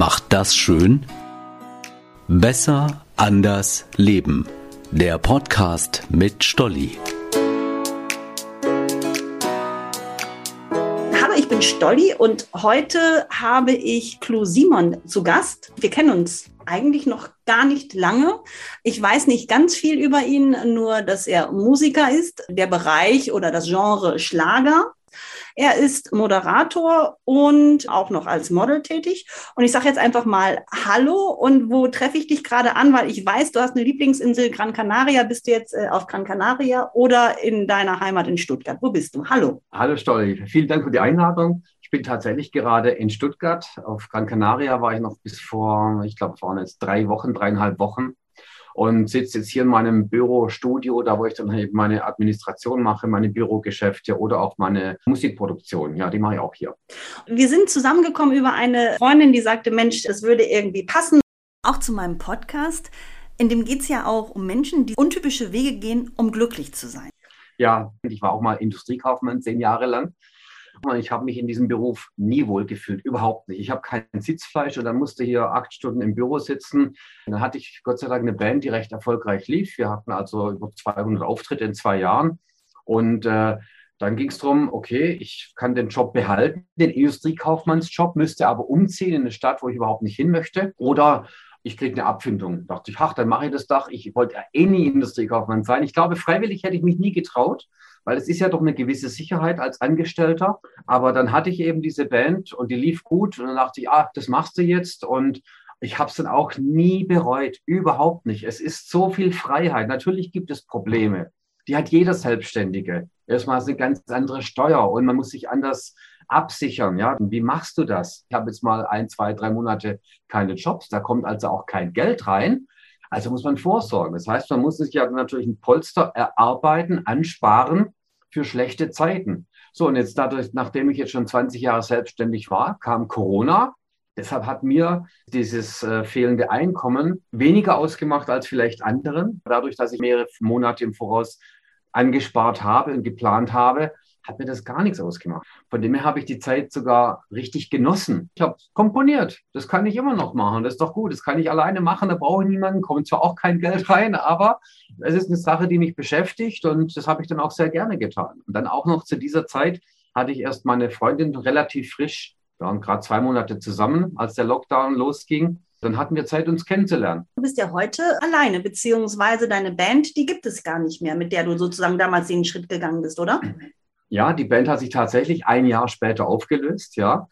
macht das schön? Besser, anders, leben. Der Podcast mit Stolli. Hallo, ich bin Stolli und heute habe ich Clo Simon zu Gast. Wir kennen uns eigentlich noch gar nicht lange. Ich weiß nicht ganz viel über ihn, nur dass er Musiker ist, der Bereich oder das Genre Schlager. Er ist Moderator und auch noch als Model tätig. Und ich sage jetzt einfach mal Hallo und wo treffe ich dich gerade an? Weil ich weiß, du hast eine Lieblingsinsel Gran Canaria. Bist du jetzt äh, auf Gran Canaria oder in deiner Heimat in Stuttgart? Wo bist du? Hallo. Hallo Stolli, vielen Dank für die Einladung. Ich bin tatsächlich gerade in Stuttgart. Auf Gran Canaria war ich noch bis vor, ich glaube, waren jetzt drei Wochen, dreieinhalb Wochen und sitze jetzt hier in meinem Bürostudio, da wo ich dann eben meine Administration mache, meine Bürogeschäfte oder auch meine Musikproduktion. Ja, die mache ich auch hier. Wir sind zusammengekommen über eine Freundin, die sagte, Mensch, das würde irgendwie passen. Auch zu meinem Podcast. In dem geht es ja auch um Menschen, die untypische Wege gehen, um glücklich zu sein. Ja, ich war auch mal Industriekaufmann zehn Jahre lang ich habe mich in diesem Beruf nie wohl gefühlt, überhaupt nicht. Ich habe kein Sitzfleisch und dann musste hier acht Stunden im Büro sitzen. Dann hatte ich Gott sei Dank eine Band, die recht erfolgreich lief. Wir hatten also über 200 Auftritte in zwei Jahren. Und äh, dann ging es darum, okay, ich kann den Job behalten, den Industriekaufmannsjob, müsste aber umziehen in eine Stadt, wo ich überhaupt nicht hin möchte. Oder ich kriege eine Abfindung. Da dachte ich, ach, dann mache ich das doch. Ich wollte ja eh nie Industriekaufmann sein. Ich glaube, freiwillig hätte ich mich nie getraut weil es ist ja doch eine gewisse Sicherheit als Angestellter. Aber dann hatte ich eben diese Band und die lief gut und dann dachte ich, ah, das machst du jetzt und ich habe es dann auch nie bereut, überhaupt nicht. Es ist so viel Freiheit. Natürlich gibt es Probleme. Die hat jeder Selbstständige. Erstmal ist eine ganz andere Steuer und man muss sich anders absichern. Ja, wie machst du das? Ich habe jetzt mal ein, zwei, drei Monate keine Jobs. Da kommt also auch kein Geld rein. Also muss man vorsorgen. Das heißt, man muss sich ja natürlich ein Polster erarbeiten, ansparen für schlechte Zeiten. So, und jetzt dadurch, nachdem ich jetzt schon 20 Jahre selbstständig war, kam Corona. Deshalb hat mir dieses äh, fehlende Einkommen weniger ausgemacht als vielleicht anderen. Dadurch, dass ich mehrere Monate im Voraus angespart habe und geplant habe, hat mir das gar nichts ausgemacht. Von dem her habe ich die Zeit sogar richtig genossen. Ich habe komponiert. Das kann ich immer noch machen. Das ist doch gut. Das kann ich alleine machen. Da brauche ich niemanden. Kommt zwar auch kein Geld rein, aber es ist eine Sache, die mich beschäftigt und das habe ich dann auch sehr gerne getan. Und dann auch noch zu dieser Zeit hatte ich erst meine Freundin relativ frisch. Wir waren gerade zwei Monate zusammen, als der Lockdown losging. Dann hatten wir Zeit, uns kennenzulernen. Du bist ja heute alleine, beziehungsweise deine Band, die gibt es gar nicht mehr, mit der du sozusagen damals den Schritt gegangen bist, oder? Ja, die Band hat sich tatsächlich ein Jahr später aufgelöst, ja.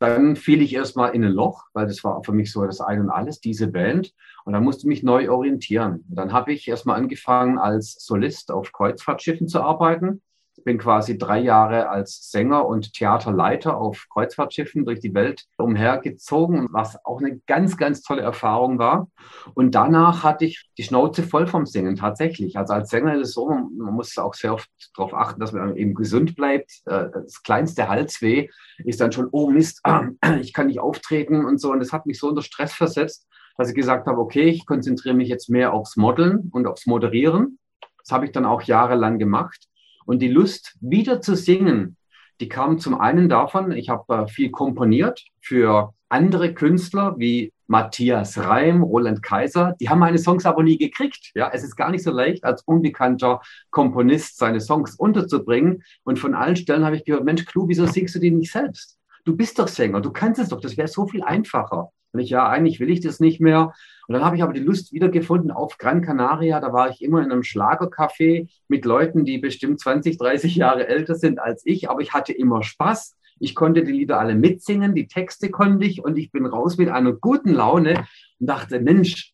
Dann fiel ich erstmal in ein Loch, weil das war für mich so das Ein und Alles, diese Band. Und dann musste ich mich neu orientieren. Dann habe ich erstmal angefangen, als Solist auf Kreuzfahrtschiffen zu arbeiten bin quasi drei Jahre als Sänger und Theaterleiter auf Kreuzfahrtschiffen durch die Welt umhergezogen, was auch eine ganz, ganz tolle Erfahrung war. Und danach hatte ich die Schnauze voll vom Singen tatsächlich. Also als Sänger ist es so, man muss auch sehr oft darauf achten, dass man eben gesund bleibt. Äh, das kleinste Halsweh ist dann schon, oh Mist, ich kann nicht auftreten und so. Und das hat mich so unter Stress versetzt, dass ich gesagt habe, okay, ich konzentriere mich jetzt mehr aufs Modeln und aufs Moderieren. Das habe ich dann auch jahrelang gemacht. Und die Lust, wieder zu singen, die kam zum einen davon, ich habe äh, viel komponiert für andere Künstler wie Matthias Reim, Roland Kaiser. Die haben meine Songs aber nie gekriegt. Ja, es ist gar nicht so leicht, als unbekannter Komponist seine Songs unterzubringen. Und von allen Stellen habe ich gehört, Mensch, Clou, wieso singst du die nicht selbst? Du bist doch Sänger, du kannst es doch, das wäre so viel einfacher. Und ich, ja, eigentlich will ich das nicht mehr. Und dann habe ich aber die Lust wiedergefunden auf Gran Canaria. Da war ich immer in einem Schlagercafé mit Leuten, die bestimmt 20, 30 Jahre älter sind als ich. Aber ich hatte immer Spaß. Ich konnte die Lieder alle mitsingen, die Texte konnte ich und ich bin raus mit einer guten Laune und dachte, Mensch,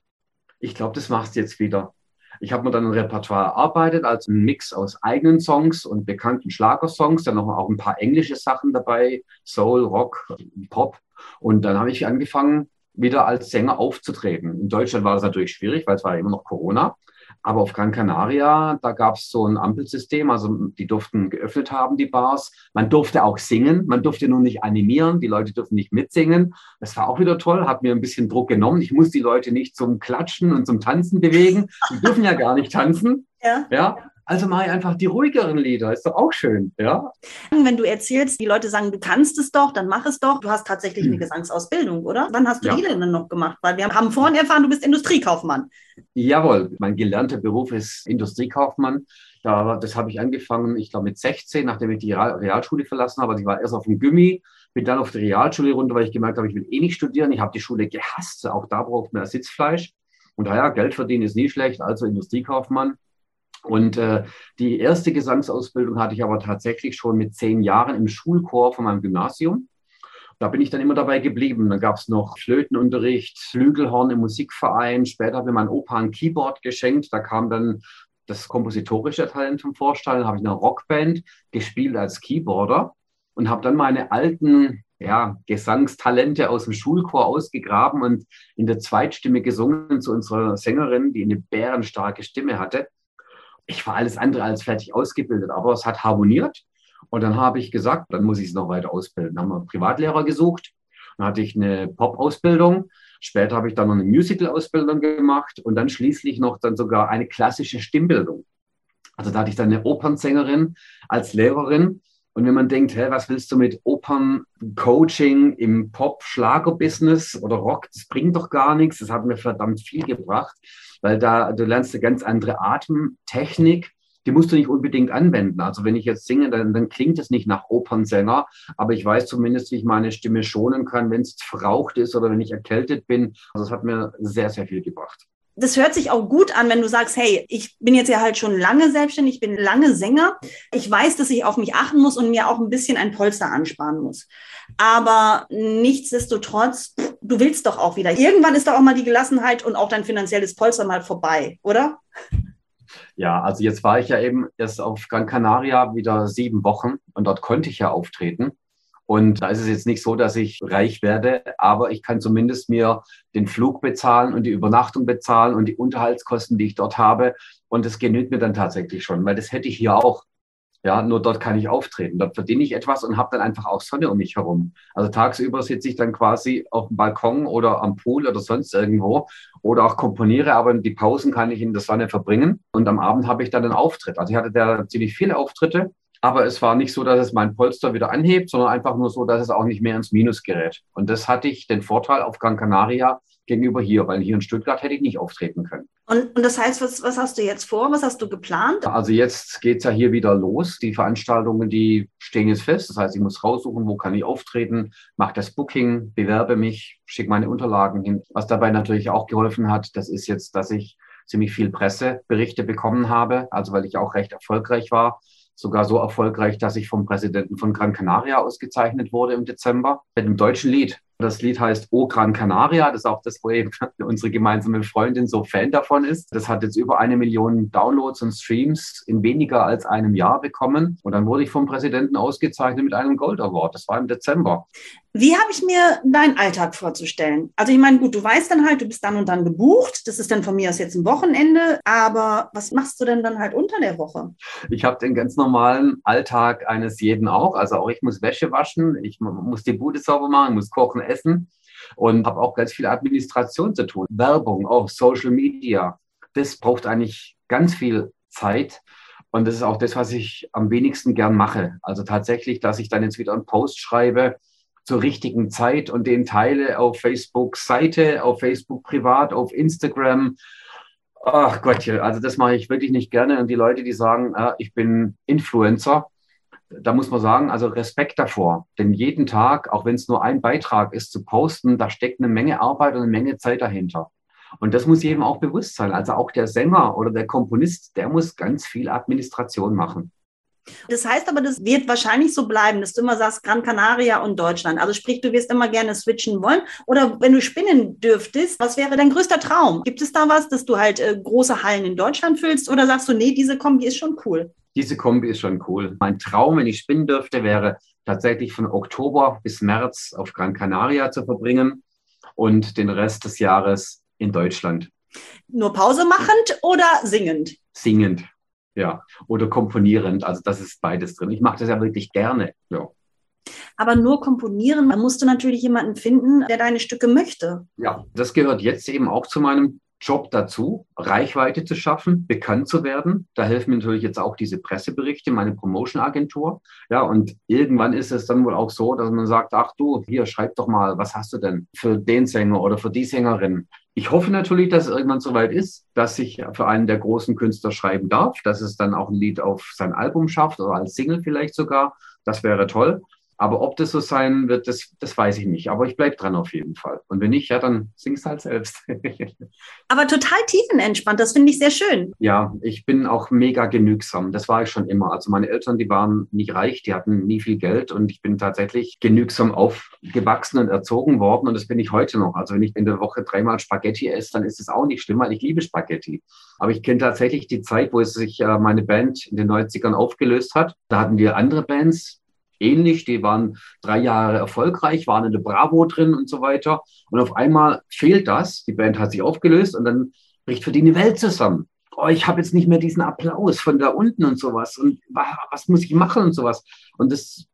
ich glaube, das machst du jetzt wieder. Ich habe mir dann ein Repertoire erarbeitet, also ein Mix aus eigenen Songs und bekannten Schlagersongs, dann noch auch ein paar englische Sachen dabei, Soul, Rock, Pop. Und dann habe ich angefangen, wieder als Sänger aufzutreten. In Deutschland war das natürlich schwierig, weil es war immer noch Corona. Aber auf Gran Canaria, da gab es so ein Ampelsystem, also die durften geöffnet haben, die Bars. Man durfte auch singen, man durfte nur nicht animieren, die Leute durften nicht mitsingen. Das war auch wieder toll, hat mir ein bisschen Druck genommen. Ich muss die Leute nicht zum Klatschen und zum Tanzen bewegen. Die dürfen ja gar nicht tanzen. Ja. ja. Also mache ich einfach die ruhigeren Lieder. Ist doch auch schön, ja? Wenn du erzählst, die Leute sagen, du kannst es doch, dann mach es doch. Du hast tatsächlich eine hm. Gesangsausbildung, oder? Wann hast du ja. die denn noch gemacht? Weil wir haben vorhin erfahren, du bist Industriekaufmann. Jawohl, mein gelernter Beruf ist Industriekaufmann. Da, das habe ich angefangen, ich glaube mit 16, nachdem ich die Realschule verlassen habe. Also ich war erst auf dem Gummi, bin dann auf die Realschule runter, weil ich gemerkt habe, ich will eh nicht studieren. Ich habe die Schule gehasst. Auch da braucht man Sitzfleisch. Und daher, Geld verdienen ist nie schlecht, also Industriekaufmann. Und äh, die erste Gesangsausbildung hatte ich aber tatsächlich schon mit zehn Jahren im Schulchor von meinem Gymnasium. Da bin ich dann immer dabei geblieben. Dann gab es noch Flötenunterricht, Flügelhorn im Musikverein. Später hat mir mein Opa ein Keyboard geschenkt. Da kam dann das kompositorische Talent zum Vorstellen. Da habe ich eine Rockband gespielt als Keyboarder und habe dann meine alten ja, Gesangstalente aus dem Schulchor ausgegraben und in der Zweitstimme gesungen zu unserer Sängerin, die eine bärenstarke Stimme hatte ich war alles andere als fertig ausgebildet, aber es hat harmoniert. Und dann habe ich gesagt, dann muss ich es noch weiter ausbilden. Dann haben wir einen Privatlehrer gesucht. Dann hatte ich eine Pop-Ausbildung. Später habe ich dann noch eine Musical-Ausbildung gemacht und dann schließlich noch dann sogar eine klassische Stimmbildung. Also da hatte ich dann eine Opernsängerin als Lehrerin. Und wenn man denkt, hä, was willst du mit Operncoaching im Pop-Schlager-Business oder Rock, das bringt doch gar nichts. Das hat mir verdammt viel gebracht weil da du lernst eine ganz andere Atemtechnik. Die musst du nicht unbedingt anwenden. Also wenn ich jetzt singe, dann, dann klingt es nicht nach Opernsänger, aber ich weiß zumindest, wie ich meine Stimme schonen kann, wenn es verraucht ist oder wenn ich erkältet bin. Also es hat mir sehr, sehr viel gebracht das hört sich auch gut an, wenn du sagst, hey, ich bin jetzt ja halt schon lange selbstständig, ich bin lange Sänger. Ich weiß, dass ich auf mich achten muss und mir auch ein bisschen ein Polster ansparen muss. Aber nichtsdestotrotz, du willst doch auch wieder. Irgendwann ist doch auch mal die Gelassenheit und auch dein finanzielles Polster mal vorbei, oder? Ja, also jetzt war ich ja eben erst auf Gran Canaria wieder sieben Wochen und dort konnte ich ja auftreten. Und da ist es jetzt nicht so, dass ich reich werde, aber ich kann zumindest mir den Flug bezahlen und die Übernachtung bezahlen und die Unterhaltskosten, die ich dort habe. Und das genügt mir dann tatsächlich schon, weil das hätte ich hier auch. Ja, nur dort kann ich auftreten. Dort verdiene ich etwas und habe dann einfach auch Sonne um mich herum. Also tagsüber sitze ich dann quasi auf dem Balkon oder am Pool oder sonst irgendwo oder auch komponiere, aber die Pausen kann ich in der Sonne verbringen und am Abend habe ich dann einen Auftritt. Also ich hatte da ziemlich viele Auftritte aber es war nicht so, dass es mein Polster wieder anhebt, sondern einfach nur so, dass es auch nicht mehr ins Minus gerät. Und das hatte ich den Vorteil auf Gran Canaria gegenüber hier, weil hier in Stuttgart hätte ich nicht auftreten können. Und, und das heißt, was, was hast du jetzt vor? Was hast du geplant? Also jetzt geht es ja hier wieder los. Die Veranstaltungen, die stehen jetzt fest. Das heißt, ich muss raussuchen, wo kann ich auftreten, mache das Booking, bewerbe mich, schicke meine Unterlagen hin. Was dabei natürlich auch geholfen hat, das ist jetzt, dass ich ziemlich viel Presseberichte bekommen habe, also weil ich auch recht erfolgreich war sogar so erfolgreich, dass ich vom Präsidenten von Gran Canaria ausgezeichnet wurde im Dezember mit einem deutschen Lied. Das Lied heißt O Gran Canaria. Das ist auch das, wo eben unsere gemeinsame Freundin so Fan davon ist. Das hat jetzt über eine Million Downloads und Streams in weniger als einem Jahr bekommen. Und dann wurde ich vom Präsidenten ausgezeichnet mit einem Gold Award. Das war im Dezember. Wie habe ich mir deinen Alltag vorzustellen? Also ich meine, gut, du weißt dann halt, du bist dann und dann gebucht. Das ist dann von mir aus jetzt ein Wochenende. Aber was machst du denn dann halt unter der Woche? Ich habe den ganz normalen Alltag eines jeden auch. Also auch ich muss Wäsche waschen, ich muss die Bude sauber machen, muss kochen, essen und habe auch ganz viel Administration zu tun. Werbung, auch Social Media. Das braucht eigentlich ganz viel Zeit. Und das ist auch das, was ich am wenigsten gern mache. Also tatsächlich, dass ich dann jetzt wieder einen Post schreibe zur richtigen Zeit und den teile auf Facebook Seite, auf Facebook privat, auf Instagram. Ach Gott, also das mache ich wirklich nicht gerne. Und die Leute, die sagen, ah, ich bin Influencer, da muss man sagen, also Respekt davor. Denn jeden Tag, auch wenn es nur ein Beitrag ist, zu posten, da steckt eine Menge Arbeit und eine Menge Zeit dahinter. Und das muss jedem auch bewusst sein. Also auch der Sänger oder der Komponist, der muss ganz viel Administration machen. Das heißt aber, das wird wahrscheinlich so bleiben, dass du immer sagst, Gran Canaria und Deutschland. Also sprich, du wirst immer gerne switchen wollen. Oder wenn du spinnen dürftest, was wäre dein größter Traum? Gibt es da was, dass du halt äh, große Hallen in Deutschland füllst? Oder sagst du, nee, diese Kombi ist schon cool? diese Kombi ist schon cool. Mein Traum, wenn ich spinnen dürfte, wäre tatsächlich von Oktober bis März auf Gran Canaria zu verbringen und den Rest des Jahres in Deutschland. Nur Pause machend oder singend? Singend, ja. Oder komponierend. Also das ist beides drin. Ich mache das ja wirklich gerne. Ja. Aber nur komponieren, da musst du natürlich jemanden finden, der deine Stücke möchte. Ja, das gehört jetzt eben auch zu meinem Job dazu, Reichweite zu schaffen, bekannt zu werden. Da helfen mir natürlich jetzt auch diese Presseberichte, meine Promotion-Agentur. Ja, und irgendwann ist es dann wohl auch so, dass man sagt, ach du, hier, schreib doch mal, was hast du denn für den Sänger oder für die Sängerin? Ich hoffe natürlich, dass es irgendwann soweit ist, dass ich für einen der großen Künstler schreiben darf, dass es dann auch ein Lied auf sein Album schafft oder als Single vielleicht sogar. Das wäre toll. Aber ob das so sein wird, das, das weiß ich nicht. Aber ich bleibe dran auf jeden Fall. Und wenn nicht, ja, dann sing's halt selbst. Aber total tiefenentspannt, das finde ich sehr schön. Ja, ich bin auch mega genügsam. Das war ich schon immer. Also meine Eltern, die waren nicht reich, die hatten nie viel Geld und ich bin tatsächlich genügsam aufgewachsen und erzogen worden und das bin ich heute noch. Also wenn ich in der Woche dreimal Spaghetti esse, dann ist es auch nicht schlimm, weil ich liebe Spaghetti. Aber ich kenne tatsächlich die Zeit, wo es sich äh, meine Band in den 90ern aufgelöst hat. Da hatten wir andere Bands, ähnlich. Die waren drei Jahre erfolgreich, waren in der Bravo drin und so weiter. Und auf einmal fehlt das. Die Band hat sich aufgelöst und dann bricht für die eine Welt zusammen. Oh, ich habe jetzt nicht mehr diesen Applaus von da unten und sowas. Und was muss ich machen und sowas. Und das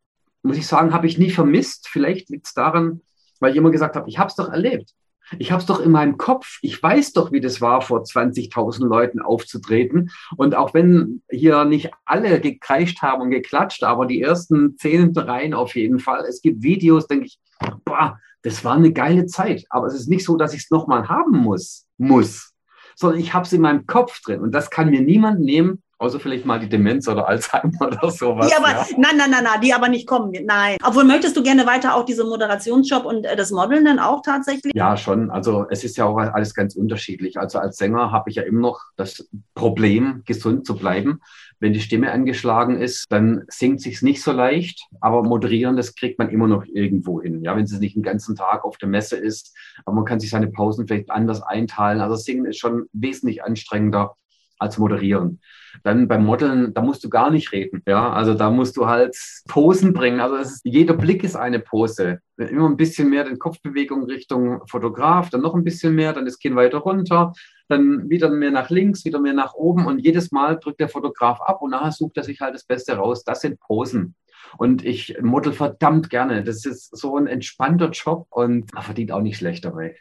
muss ich sagen, habe ich nie vermisst. Vielleicht liegt es daran, weil ich immer gesagt habe, ich habe es doch erlebt. Ich habe es doch in meinem Kopf. Ich weiß doch, wie das war, vor 20.000 Leuten aufzutreten. Und auch wenn hier nicht alle gekreischt haben und geklatscht, aber die ersten zehn Reihen auf jeden Fall. Es gibt Videos, denke ich, boah, das war eine geile Zeit. Aber es ist nicht so, dass ich es nochmal haben muss, muss, sondern ich habe es in meinem Kopf drin. Und das kann mir niemand nehmen, Außer vielleicht mal die Demenz oder Alzheimer oder sowas. Die aber, ja. Nein, nein, nein, nein, die aber nicht kommen. Nein. Obwohl, möchtest du gerne weiter auch diese Moderationsjob und äh, das Modeln dann auch tatsächlich? Ja, schon. Also es ist ja auch alles ganz unterschiedlich. Also als Sänger habe ich ja immer noch das Problem, gesund zu bleiben. Wenn die Stimme angeschlagen ist, dann singt sich's nicht so leicht. Aber moderieren, das kriegt man immer noch irgendwo hin. Ja, wenn es nicht den ganzen Tag auf der Messe ist. Aber man kann sich seine Pausen vielleicht anders einteilen. Also singen ist schon wesentlich anstrengender als moderieren. Dann beim Modeln, da musst du gar nicht reden. Ja, also da musst du halt Posen bringen. Also ist, jeder Blick ist eine Pose. Immer ein bisschen mehr den Kopfbewegung Richtung Fotograf, dann noch ein bisschen mehr, dann das Kinn weiter runter, dann wieder mehr nach links, wieder mehr nach oben und jedes Mal drückt der Fotograf ab und nachher sucht er sich halt das Beste raus. Das sind Posen. Und ich model verdammt gerne. Das ist so ein entspannter Job und man verdient auch nicht schlecht dabei.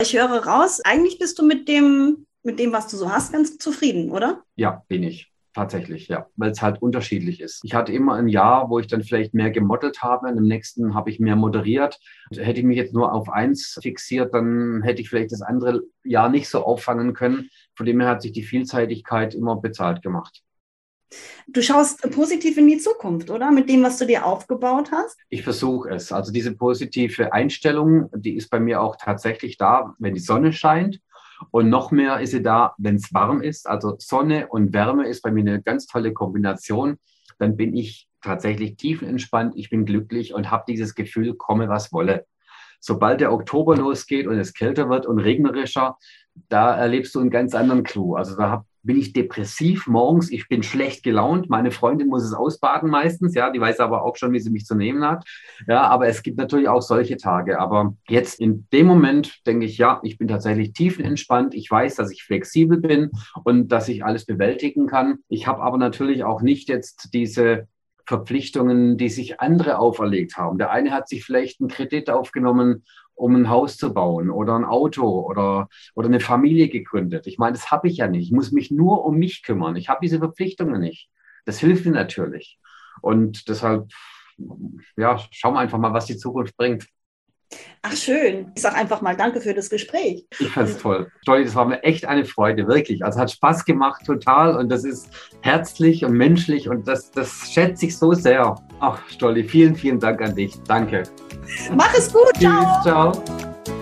Ich höre raus, eigentlich bist du mit dem mit dem, was du so hast, ganz zufrieden, oder? Ja, bin ich. Tatsächlich, ja, weil es halt unterschiedlich ist. Ich hatte immer ein Jahr, wo ich dann vielleicht mehr gemodelt habe, und im nächsten habe ich mehr moderiert. Hätte ich mich jetzt nur auf eins fixiert, dann hätte ich vielleicht das andere Jahr nicht so auffangen können. Von dem her hat sich die Vielseitigkeit immer bezahlt gemacht. Du schaust positiv in die Zukunft, oder? Mit dem, was du dir aufgebaut hast? Ich versuche es. Also diese positive Einstellung, die ist bei mir auch tatsächlich da, wenn die Sonne scheint und noch mehr ist sie da, wenn es warm ist. Also Sonne und Wärme ist bei mir eine ganz tolle Kombination. Dann bin ich tatsächlich tiefenentspannt, ich bin glücklich und habe dieses Gefühl, komme was wolle. Sobald der Oktober losgeht und es kälter wird und regnerischer, da erlebst du einen ganz anderen Clou. Also da bin ich depressiv morgens, ich bin schlecht gelaunt. Meine Freundin muss es ausbaden meistens, ja, die weiß aber auch schon, wie sie mich zu nehmen hat. Ja, aber es gibt natürlich auch solche Tage. Aber jetzt in dem Moment denke ich, ja, ich bin tatsächlich tiefenentspannt. Ich weiß, dass ich flexibel bin und dass ich alles bewältigen kann. Ich habe aber natürlich auch nicht jetzt diese Verpflichtungen, die sich andere auferlegt haben. Der eine hat sich vielleicht einen Kredit aufgenommen um ein Haus zu bauen oder ein Auto oder, oder eine Familie gegründet. Ich meine, das habe ich ja nicht. Ich muss mich nur um mich kümmern. Ich habe diese Verpflichtungen nicht. Das hilft mir natürlich. Und deshalb, ja, schauen wir einfach mal, was die Zukunft bringt. Ach schön. Ich sage einfach mal Danke für das Gespräch. Ich fand es toll. Stolli, das war mir echt eine Freude, wirklich. Also hat Spaß gemacht, total. Und das ist herzlich und menschlich und das, das schätze ich so sehr. Ach, Stolli, vielen, vielen Dank an dich. Danke. Mach es gut. Ciao. Tschüss, ciao.